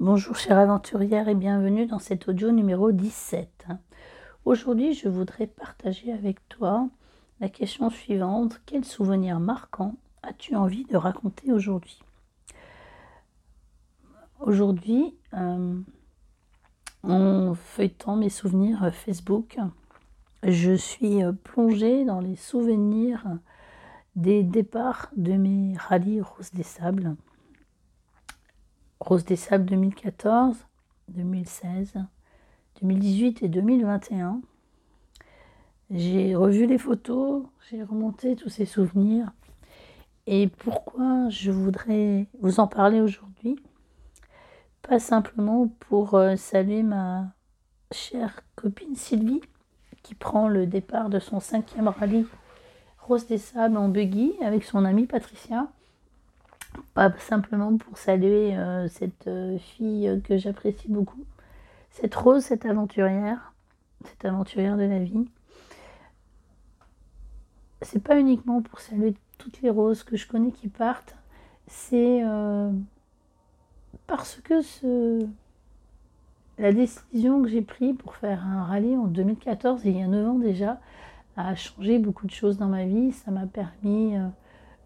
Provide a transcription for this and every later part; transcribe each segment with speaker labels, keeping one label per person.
Speaker 1: Bonjour chère aventurière et bienvenue dans cet audio numéro 17. Aujourd'hui je voudrais partager avec toi la question suivante. Quel souvenir marquant as-tu envie de raconter aujourd'hui? Aujourd'hui, euh, en feuilletant mes souvenirs Facebook, je suis plongée dans les souvenirs des départs de mes rallyes Rose des Sables Rose des Sables 2014, 2016, 2018 et 2021. J'ai revu les photos, j'ai remonté tous ces souvenirs. Et pourquoi je voudrais vous en parler aujourd'hui? Pas simplement pour euh, saluer ma chère copine Sylvie, qui prend le départ de son cinquième rallye Rose des Sables en buggy avec son amie Patricia pas simplement pour saluer euh, cette euh, fille que j'apprécie beaucoup, cette rose, cette aventurière, cette aventurière de la vie. C'est pas uniquement pour saluer toutes les roses que je connais qui partent, c'est euh, parce que ce, la décision que j'ai prise pour faire un rallye en 2014, il y a 9 ans déjà, a changé beaucoup de choses dans ma vie. Ça m'a permis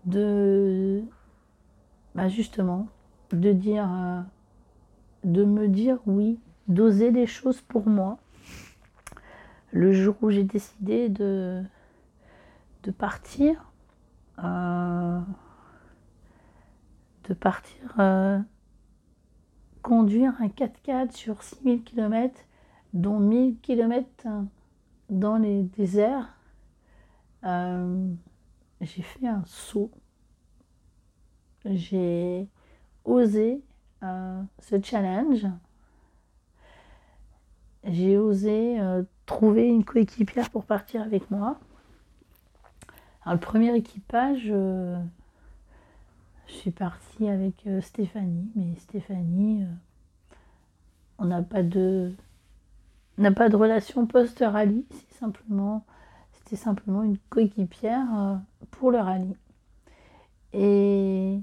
Speaker 1: de bah justement, de dire, euh, de me dire oui, d'oser des choses pour moi. Le jour où j'ai décidé de, de partir, euh, de partir euh, conduire un 4x4 sur 6000 km, dont 1000 km dans les déserts, j'ai fait un saut j'ai osé euh, ce challenge. J'ai osé euh, trouver une coéquipière pour partir avec moi. Alors, le premier équipage, euh, je suis partie avec Stéphanie, mais Stéphanie, on n'a pas de n'a pas de relation post-rallye, c'est simplement c'était simplement une coéquipière pour le rallye. Et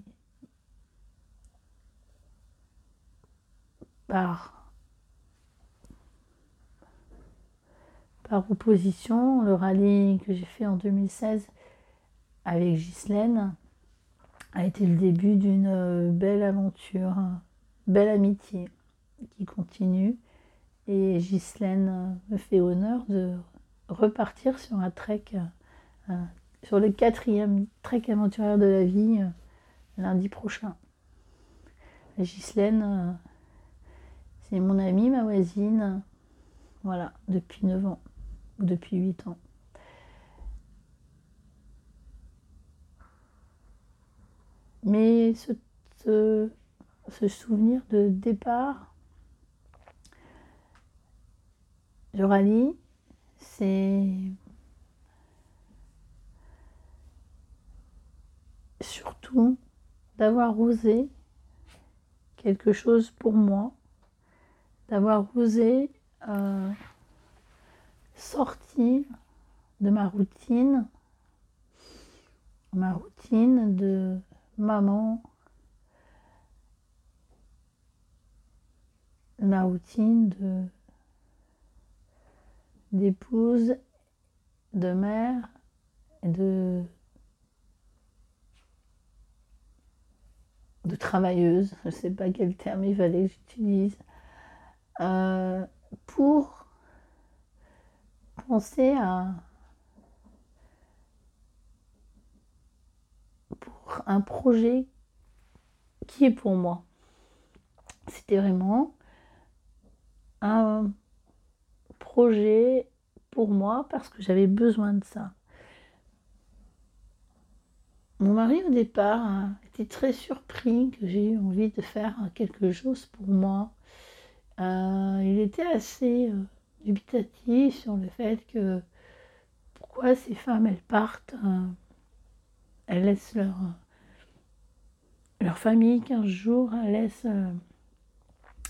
Speaker 1: par, opposition, le rallye que j'ai fait en 2016 avec Ghislaine a été le début d'une belle aventure, belle amitié qui continue. Et Ghislaine me fait honneur de repartir sur un trek sur le quatrième trek aventurière de la vie euh, lundi prochain. La euh, c'est mon amie, ma voisine, voilà, depuis 9 ans, depuis 8 ans. Mais ce, ce souvenir de départ, je rallie, c'est d'avoir osé quelque chose pour moi, d'avoir osé euh, sortir de ma routine, ma routine de maman, ma routine de d'épouse, de mère, de de travailleuse, je ne sais pas quel terme il fallait que j'utilise, euh, pour penser à un projet qui est pour moi. C'était vraiment un projet pour moi parce que j'avais besoin de ça. Mon mari, au départ, était très surpris que j'ai eu envie de faire quelque chose pour moi. Euh, il était assez euh, dubitatif sur le fait que pourquoi ces femmes, elles partent, euh, elles laissent leur, leur famille 15 jours, elles laissent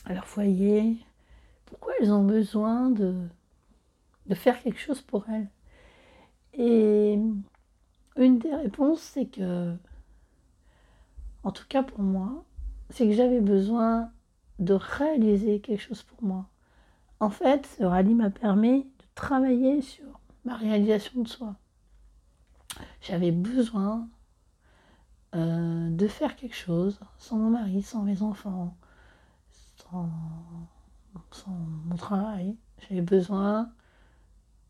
Speaker 1: leur foyer. Pourquoi elles ont besoin de, faire quelque chose pour elles? Une des réponses, c'est que, en tout cas pour moi, c'est que j'avais besoin de réaliser quelque chose pour moi. En fait, ce rallye m'a permis de travailler sur ma réalisation de soi. J'avais besoin euh, de faire quelque chose sans mon mari, sans mes enfants, sans, sans mon travail. J'avais besoin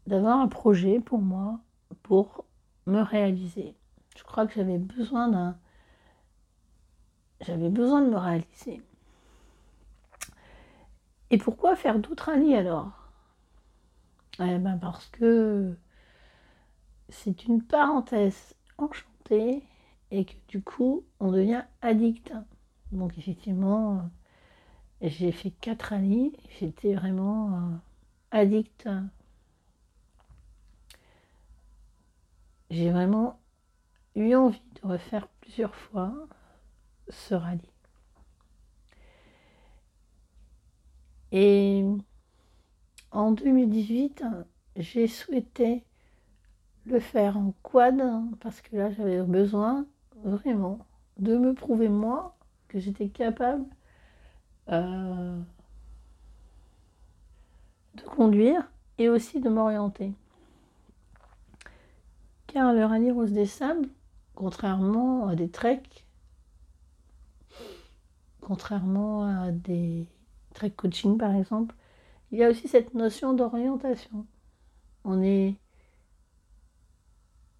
Speaker 1: d'avoir un projet pour moi, pour me réaliser. Je crois que j'avais besoin d'un... J'avais besoin de me réaliser. Et pourquoi faire d'autres rallyes alors? Eh ben Parce que c'est une parenthèse enchantée et que du coup on devient addict. Donc effectivement, j'ai fait quatre rallyes, j'étais vraiment euh, addict. J'ai vraiment eu envie de refaire plusieurs fois ce rallye. Et en 2018, j'ai souhaité le faire en quad parce que là j'avais besoin vraiment de me prouver moi que j'étais capable euh, de conduire et aussi de m'orienter. Car le rallye Rose des Sables, contrairement à des treks, contrairement à des trek coaching par exemple, il y a aussi cette notion d'orientation. On est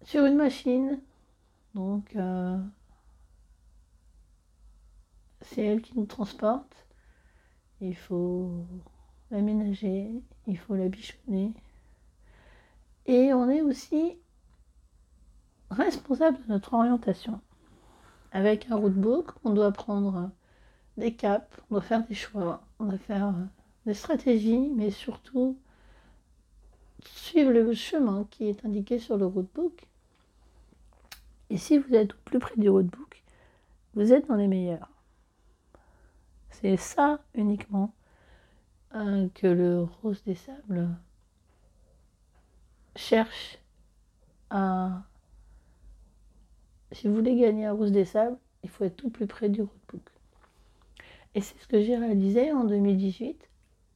Speaker 1: sur une machine, donc euh, c'est elle qui nous transporte. Il faut l'aménager, il faut la bichonner. Et on est aussi responsable de notre orientation. Avec un roadbook, on doit prendre des caps, on doit faire des choix, on doit faire des stratégies, mais surtout suivre le chemin qui est indiqué sur le roadbook. Et si vous êtes au plus près du roadbook, vous êtes dans les meilleurs. C'est ça uniquement euh, que le Rose des Sables cherche à... Si vous voulez gagner un Rose des Sables, il faut être tout plus près du roadbook. Et c'est ce que j'ai réalisé en 2018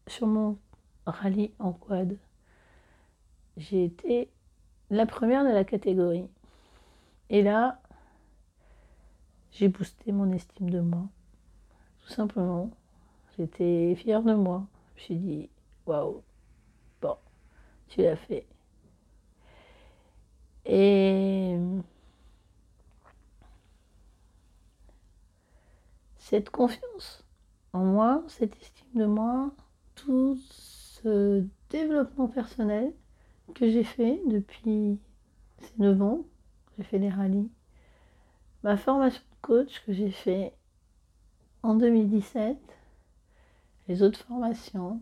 Speaker 1: sur mon rallye en quad. J'ai été la première de la catégorie. Et là, j'ai boosté mon estime de moi. Tout simplement. J'étais fière de moi. Je me suis dit, waouh, bon, tu l'as fait. Et cette confiance en moi, cette estime de moi, tout ce développement personnel que j'ai fait depuis ces 9 ans, j'ai fait les rallyes, ma formation de coach que j'ai fait en 2017, les autres formations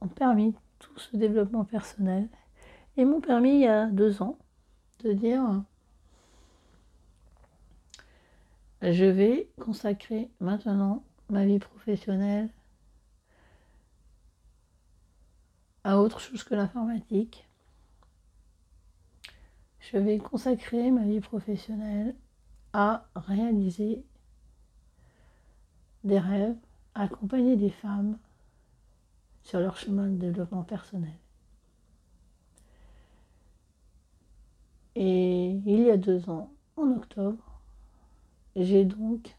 Speaker 1: ont permis tout ce développement personnel et m'ont permis il y a deux ans de dire je vais consacrer maintenant ma vie professionnelle à autre chose que l'informatique. Je vais consacrer ma vie professionnelle à réaliser des rêves, à accompagner des femmes sur leur chemin de développement personnel. Et il y a deux ans, en octobre, j'ai donc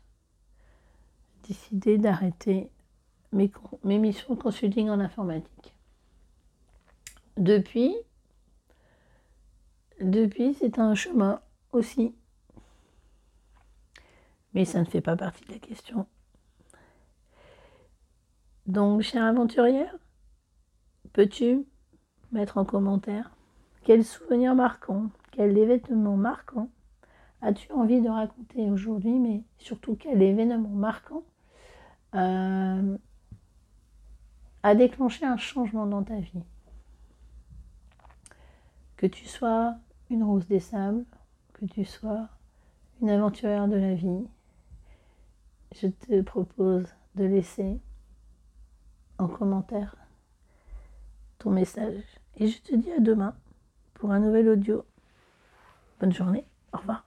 Speaker 1: décidé d'arrêter mes, missions de consulting en informatique. Depuis, depuis c'est un chemin aussi. Mais ça ne fait pas partie de la question. Donc, chère aventurière, peux-tu mettre en commentaire quel souvenir marquant, quel événement marquant as-tu envie de raconter aujourd'hui, mais surtout quel événement marquant euh, a déclenché un changement dans ta vie? Que tu sois une rose des sables, que tu sois une aventurière de la vie, je te propose de laisser en commentaire ton message. Et je te dis à demain pour un nouvel audio. Bonne journée, au revoir.